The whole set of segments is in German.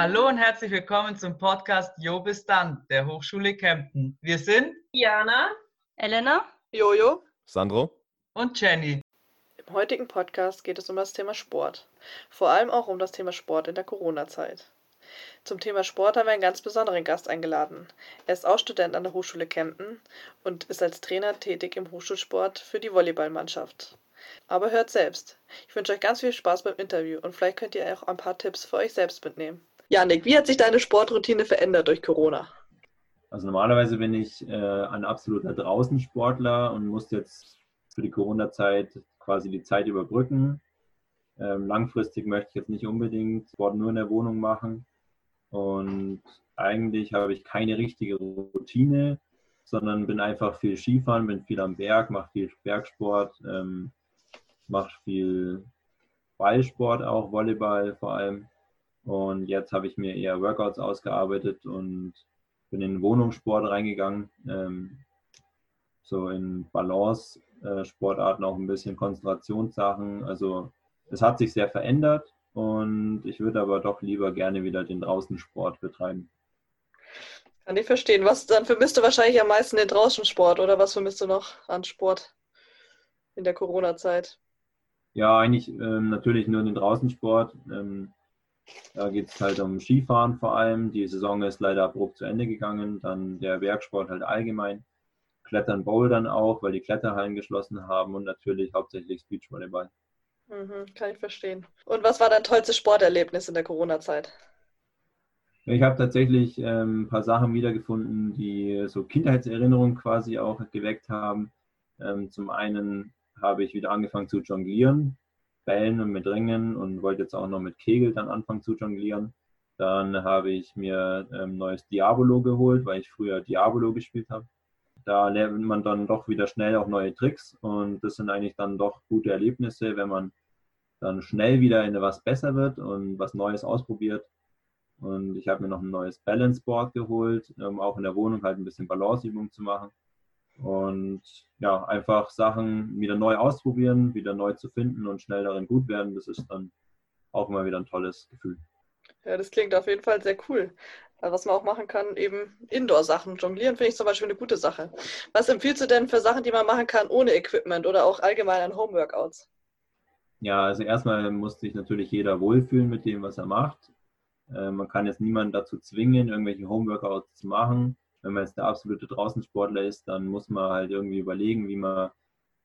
Hallo und herzlich willkommen zum Podcast Jo bis dann der Hochschule Kempten. Wir sind Jana, Elena, Jojo, Sandro und Jenny. Im heutigen Podcast geht es um das Thema Sport. Vor allem auch um das Thema Sport in der Corona-Zeit. Zum Thema Sport haben wir einen ganz besonderen Gast eingeladen. Er ist auch Student an der Hochschule Kempten und ist als Trainer tätig im Hochschulsport für die Volleyballmannschaft. Aber hört selbst. Ich wünsche euch ganz viel Spaß beim Interview und vielleicht könnt ihr auch ein paar Tipps für euch selbst mitnehmen. Janik, wie hat sich deine Sportroutine verändert durch Corona? Also normalerweise bin ich äh, ein absoluter Draußensportler und muss jetzt für die Corona-Zeit quasi die Zeit überbrücken. Ähm, langfristig möchte ich jetzt nicht unbedingt Sport nur in der Wohnung machen. Und eigentlich habe ich keine richtige Routine, sondern bin einfach viel Skifahren, bin viel am Berg, mache viel Bergsport, ähm, mache viel Ballsport auch, Volleyball vor allem. Und jetzt habe ich mir eher Workouts ausgearbeitet und bin in Wohnungssport reingegangen. Ähm, so in Balance-Sportarten auch ein bisschen Konzentrationssachen. Also es hat sich sehr verändert und ich würde aber doch lieber gerne wieder den Draußensport betreiben. Kann ich verstehen. Was dann vermisst du wahrscheinlich am meisten den Draußensport oder was vermisst du noch an Sport in der Corona-Zeit? Ja, eigentlich ähm, natürlich nur den Draußensport. Ähm, da geht es halt um Skifahren vor allem. Die Saison ist leider abrupt zu Ende gegangen. Dann der Bergsport halt allgemein. Klettern, Bouldern auch, weil die Kletterhallen geschlossen haben und natürlich hauptsächlich Beachvolleyball. Mhm, kann ich verstehen. Und was war dein tollstes Sporterlebnis in der Corona-Zeit? Ich habe tatsächlich ähm, ein paar Sachen wiedergefunden, die so Kindheitserinnerungen quasi auch geweckt haben. Ähm, zum einen habe ich wieder angefangen zu jonglieren, Bällen und mit Ringen und wollte jetzt auch noch mit Kegel dann anfangen zu jonglieren. Dann habe ich mir ein ähm, neues Diabolo geholt, weil ich früher Diabolo gespielt habe. Da lernt man dann doch wieder schnell auch neue Tricks und das sind eigentlich dann doch gute Erlebnisse, wenn man dann schnell wieder in was besser wird und was Neues ausprobiert. Und ich habe mir noch ein neues Balance Board geholt, um auch in der Wohnung halt ein bisschen Balanceübungen zu machen. Und ja, einfach Sachen wieder neu ausprobieren, wieder neu zu finden und schnell darin gut werden, das ist dann auch immer wieder ein tolles Gefühl. Ja, das klingt auf jeden Fall sehr cool. Was man auch machen kann, eben Indoor-Sachen. Jonglieren finde ich zum Beispiel eine gute Sache. Was empfiehlst du denn für Sachen, die man machen kann ohne Equipment oder auch allgemein an Homeworkouts? Ja, also erstmal muss sich natürlich jeder wohlfühlen mit dem, was er macht. Äh, man kann jetzt niemanden dazu zwingen, irgendwelche Homeworkouts zu machen. Wenn man jetzt der absolute Draußensportler ist, dann muss man halt irgendwie überlegen, wie man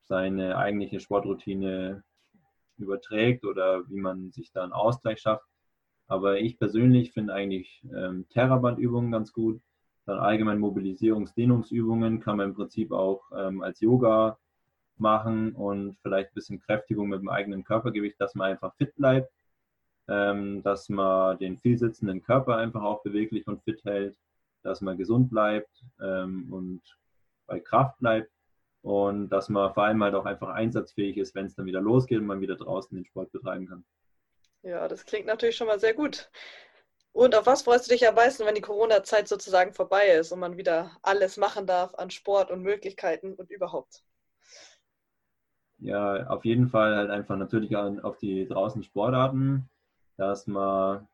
seine eigentliche Sportroutine überträgt oder wie man sich da einen Ausgleich schafft. Aber ich persönlich finde eigentlich ähm, Terrabandübungen ganz gut. Dann allgemein Mobilisierungsdehnungsübungen kann man im Prinzip auch ähm, als Yoga machen und vielleicht ein bisschen Kräftigung mit dem eigenen Körpergewicht, dass man einfach fit bleibt, ähm, dass man den vielsitzenden Körper einfach auch beweglich und fit hält, dass man gesund bleibt ähm, und bei Kraft bleibt und dass man vor allem halt auch einfach einsatzfähig ist, wenn es dann wieder losgeht und man wieder draußen den Sport betreiben kann. Ja, das klingt natürlich schon mal sehr gut. Und auf was freust du dich am meisten, wenn die Corona-Zeit sozusagen vorbei ist und man wieder alles machen darf an Sport und Möglichkeiten und überhaupt? Ja, auf jeden Fall halt einfach natürlich auf die draußen Sportarten, dass man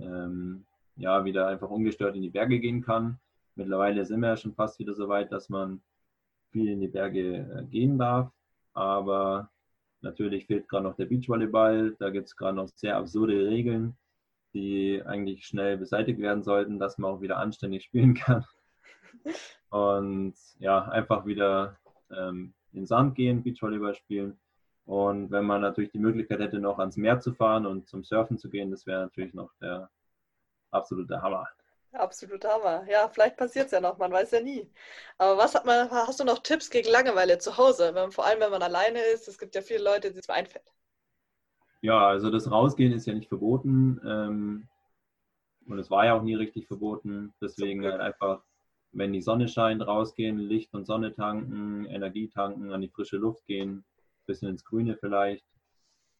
ähm, ja wieder einfach ungestört in die Berge gehen kann. Mittlerweile sind wir ja schon fast wieder so weit, dass man viel in die Berge äh, gehen darf. Aber natürlich fehlt gerade noch der Beachvolleyball. Da gibt es gerade noch sehr absurde Regeln, die eigentlich schnell beseitigt werden sollten, dass man auch wieder anständig spielen kann. Und ja, einfach wieder ähm, in den Sand gehen, Beachvolleyball spielen. Und wenn man natürlich die Möglichkeit hätte, noch ans Meer zu fahren und zum Surfen zu gehen, das wäre natürlich noch der absolute Hammer. Absolut Hammer. Ja, vielleicht passiert es ja noch, man weiß ja nie. Aber was hat man, hast du noch Tipps gegen Langeweile zu Hause? Wenn, vor allem, wenn man alleine ist, es gibt ja viele Leute, die es einfällt. Ja, also das Rausgehen ist ja nicht verboten. Ähm, und es war ja auch nie richtig verboten. Deswegen halt einfach wenn die Sonne scheint, rausgehen, Licht und Sonne tanken, Energie tanken, an die frische Luft gehen, bisschen ins Grüne vielleicht.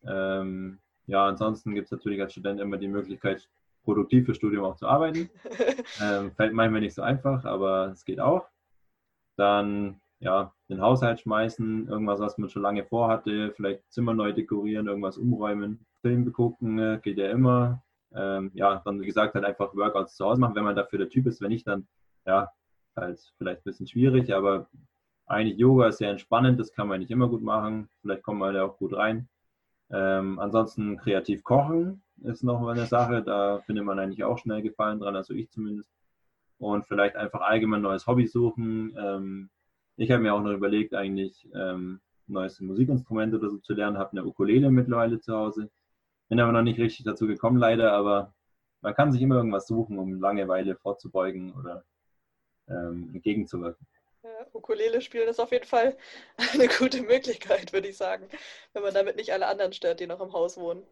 Ähm, ja, ansonsten gibt es natürlich als Student immer die Möglichkeit, produktiv fürs Studium auch zu arbeiten. ähm, fällt manchmal nicht so einfach, aber es geht auch. Dann ja, den Haushalt schmeißen, irgendwas, was man schon lange vorhatte, vielleicht Zimmer neu dekorieren, irgendwas umräumen, Film gucken, äh, geht ja immer. ähm, ja, dann wie gesagt halt einfach Workouts zu Hause machen, wenn man dafür der Typ ist. Wenn nicht, dann ja, halt vielleicht ein bisschen schwierig, aber eigentlich Yoga ist sehr entspannend, das kann man nicht immer gut machen. Vielleicht kommt man da auch gut rein. Ähm, ansonsten kreativ kochen ist noch eine Sache, da findet man eigentlich auch schnell Gefallen dran, also ich zumindest. Und vielleicht einfach allgemein neues Hobby suchen. Ähm, ich habe mir auch noch überlegt, eigentlich ähm, neues Musikinstrument oder so zu lernen, habe eine Ukulele mittlerweile zu Hause. Bin aber noch nicht richtig dazu gekommen, leider, aber man kann sich immer irgendwas suchen, um Langeweile vorzubeugen oder ähm, entgegenzuwirken. Ja, Ukulele spielen ist auf jeden Fall eine gute Möglichkeit, würde ich sagen, wenn man damit nicht alle anderen stört, die noch im Haus wohnen.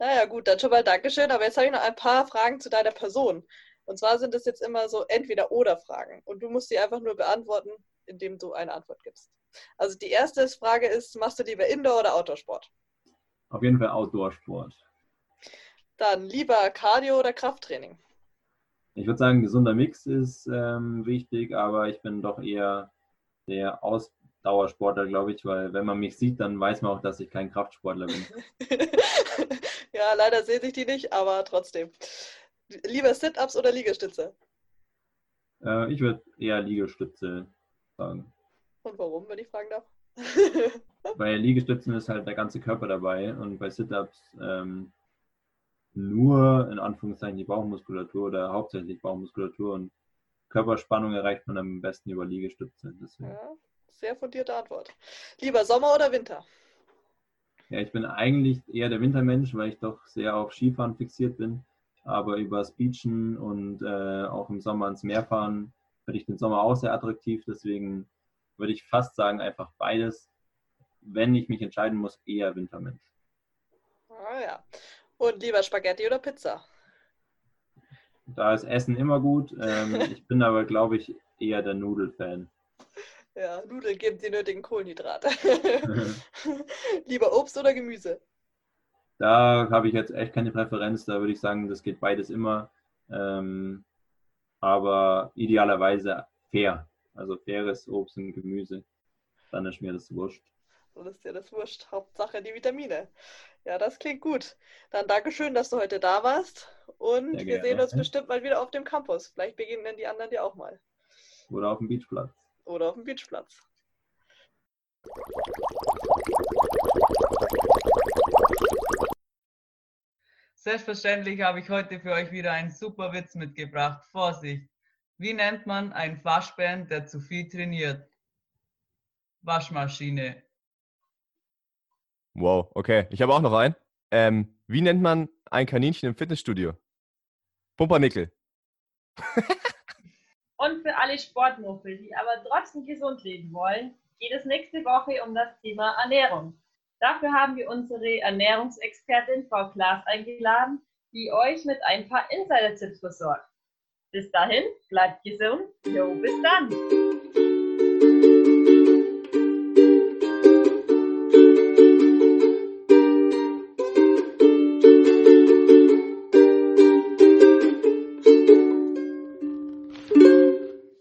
Naja, gut, dann schon mal Dankeschön. Aber jetzt habe ich noch ein paar Fragen zu deiner Person. Und zwar sind es jetzt immer so Entweder-Oder-Fragen. Und du musst sie einfach nur beantworten, indem du eine Antwort gibst. Also die erste Frage ist, machst du lieber Indoor- oder Outdoor-Sport? Auf jeden Fall Outdoor-Sport. Dann lieber Cardio oder Krafttraining? Ich würde sagen, gesunder Mix ist ähm, wichtig, aber ich bin doch eher der Ausdauersportler, glaube ich, weil wenn man mich sieht, dann weiß man auch, dass ich kein Kraftsportler bin. ja, leider sehe ich die nicht, aber trotzdem. Lieber Sit-Ups oder Liegestütze? Äh, ich würde eher Liegestütze sagen. Und warum, wenn ich fragen darf? bei Liegestützen ist halt der ganze Körper dabei und bei Sit-Ups ähm, nur in Anführungszeichen die Bauchmuskulatur oder hauptsächlich Bauchmuskulatur und Körperspannung erreicht man am besten über Liegestütze. Ja, sehr fundierte Antwort. Lieber Sommer oder Winter? Ja, ich bin eigentlich eher der Wintermensch, weil ich doch sehr auf Skifahren fixiert bin. Aber übers Beachen und äh, auch im Sommer ins Meer fahren finde ich den Sommer auch sehr attraktiv. Deswegen würde ich fast sagen, einfach beides. Wenn ich mich entscheiden muss, eher Wintermensch. Ah ja. Und lieber Spaghetti oder Pizza? Da ist Essen immer gut. Ähm, ich bin aber, glaube ich, eher der Nudelfan. Ja, Nudeln geben die nötigen Kohlenhydrate. lieber Obst oder Gemüse? Da habe ich jetzt echt keine Präferenz. Da würde ich sagen, das geht beides immer. Ähm, aber idealerweise fair. Also faires Obst und Gemüse. Dann ist mir das wurscht. Dann ist dir das wurscht. Hauptsache die Vitamine. Ja, das klingt gut. Dann Dankeschön, dass du heute da warst. Und wir sehen uns bestimmt mal wieder auf dem Campus. Vielleicht begegnen die anderen dir auch mal. Oder auf dem Beachplatz. Oder auf dem Beachplatz. Selbstverständlich habe ich heute für euch wieder einen super Witz mitgebracht. Vorsicht! Wie nennt man einen Waschbären, der zu viel trainiert? Waschmaschine. Wow, okay. Ich habe auch noch einen. Ähm, wie nennt man ein Kaninchen im Fitnessstudio? Pumpernickel. Und für alle Sportmuffel, die aber trotzdem gesund leben wollen, geht es nächste Woche um das Thema Ernährung. Dafür haben wir unsere Ernährungsexpertin Frau Klaas eingeladen, die euch mit ein paar Insider-Tipps versorgt. Bis dahin, bleibt gesund. Jo, bis dann.